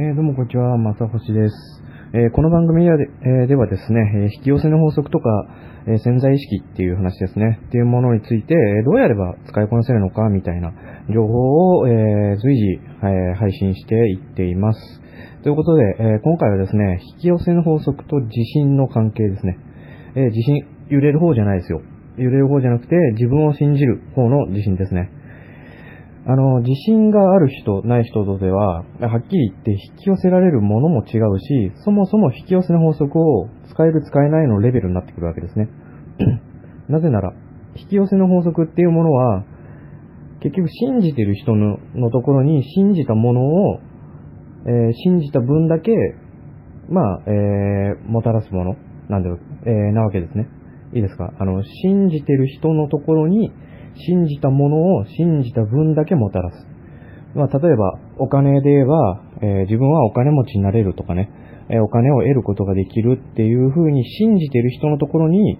えー、どうもこんにちは、松星です。えー、この番組では,、えー、ではですね、え引き寄せの法則とか、え潜在意識っていう話ですね、っていうものについて、どうやれば使いこなせるのかみたいな情報を、え随時、え配信していっています。ということで、え今回はですね、引き寄せの法則と地震の関係ですね。え地震、揺れる方じゃないですよ。揺れる方じゃなくて、自分を信じる方の地震ですね。あの、自信がある人、ない人とでは、はっきり言って引き寄せられるものも違うし、そもそも引き寄せの法則を使える使えないのレベルになってくるわけですね。なぜなら、引き寄せの法則っていうものは、結局信じてる人のところに信じたものを、えー、信じた分だけ、まあ、えー、もたらすもの、なんだろう、えー、なわけですね。いいですか？あの、信じてる人のところに、信じたものを信じた分だけもたらす。まあ、例えば、お金で言えば、えー、自分はお金持ちになれるとかね、えー、お金を得ることができるっていう風に信じてる人のところに、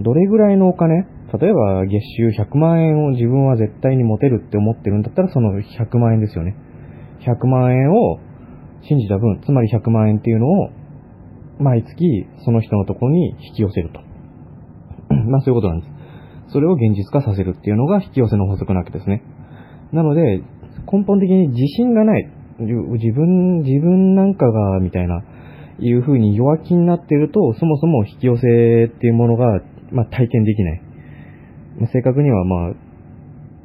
どれぐらいのお金、例えば月収100万円を自分は絶対に持てるって思ってるんだったら、その100万円ですよね。100万円を信じた分、つまり100万円っていうのを、毎月その人のところに引き寄せると。まあそういうことなんです。それを現実化させるっていうのが引き寄せの法則なわけですね。なので、根本的に自信がない。自分、自分なんかが、みたいな、いう風に弱気になっていると、そもそも引き寄せっていうものが、まあ、体験できない。正確には、まあ、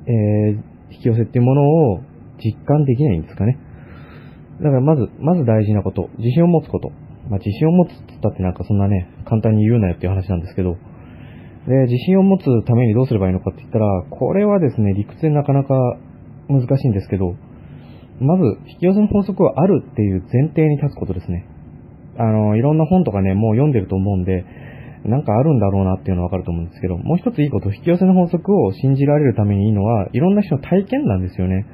えー、引き寄せっていうものを実感できないんですかね。だからまず、まず大事なこと、自信を持つこと。まあ、自信を持つって言ったってなんかそんなね、簡単に言うなよっていう話なんですけど、で、自信を持つためにどうすればいいのかって言ったら、これはですね、理屈でなかなか難しいんですけど、まず、引き寄せの法則はあるっていう前提に立つことですね。あの、いろんな本とかね、もう読んでると思うんで、なんかあるんだろうなっていうのはわかると思うんですけど、もう一ついいこと、引き寄せの法則を信じられるためにいいのは、いろんな人の体験なんですよね。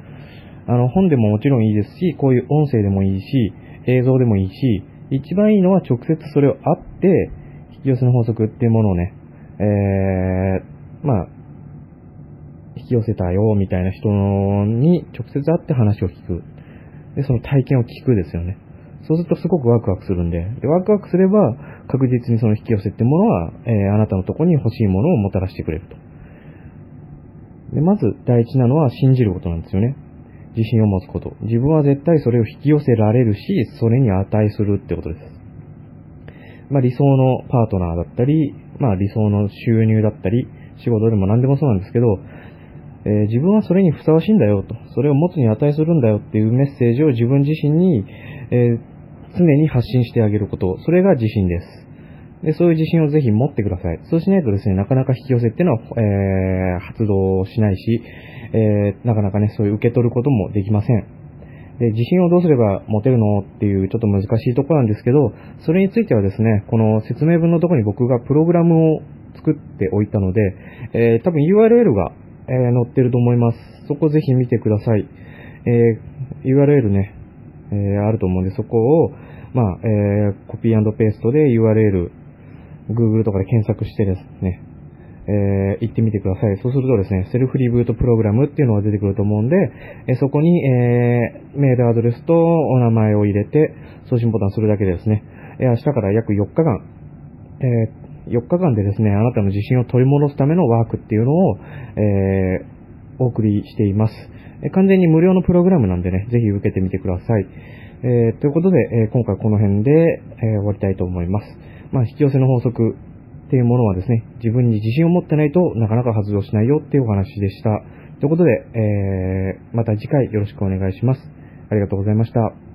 あの、本でももちろんいいですし、こういう音声でもいいし、映像でもいいし、一番いいのは直接それを会って、引き寄せの法則っていうものをね、えー、まあ、引き寄せたよ、みたいな人に直接会って話を聞く。で、その体験を聞くですよね。そうするとすごくワクワクするんで、でワクワクすれば確実にその引き寄せってものは、えー、あなたのとこに欲しいものをもたらしてくれると。で、まず第一なのは信じることなんですよね。自信を持つこと。自分は絶対それを引き寄せられるし、それに値するってことです。まあ理想のパートナーだったり、まあ理想の収入だったり、仕事でも何でもそうなんですけど、えー、自分はそれにふさわしいんだよと、それを持つに値するんだよっていうメッセージを自分自身に、えー、常に発信してあげること、それが自信です。で、そういう自信をぜひ持ってください。そうしないとですね、なかなか引き寄せっていうのは、えー、発動しないし、えー、なかなかね、そういう受け取ることもできません。で、自信をどうすれば持てるのっていうちょっと難しいところなんですけど、それについてはですね、この説明文のところに僕がプログラムを作っておいたので、えー、多分 URL が、えー、載ってると思います。そこぜひ見てください。えー、URL ね、えー、あると思うんで、そこを、まあ、えー、コピーペーストで URL、Google とかで検索してですね、えー、行ってみてください。そうするとですね、セルフリブートプログラムっていうのが出てくると思うんで、えー、そこに、えー、メールアドレスとお名前を入れて、送信ボタンするだけでですね、え明日から約4日間、え4日間でですね、あなたの自信を取り戻すためのワークっていうのを、えお送りしています。え完全に無料のプログラムなんでね、ぜひ受けてみてください。えということで、え今回この辺で、え終わりたいと思います。まあ、引き寄せの法則、っていうものはですね、自分に自信を持ってないとなかなか発動しないよっていうお話でした。ということで、えー、また次回よろしくお願いします。ありがとうございました。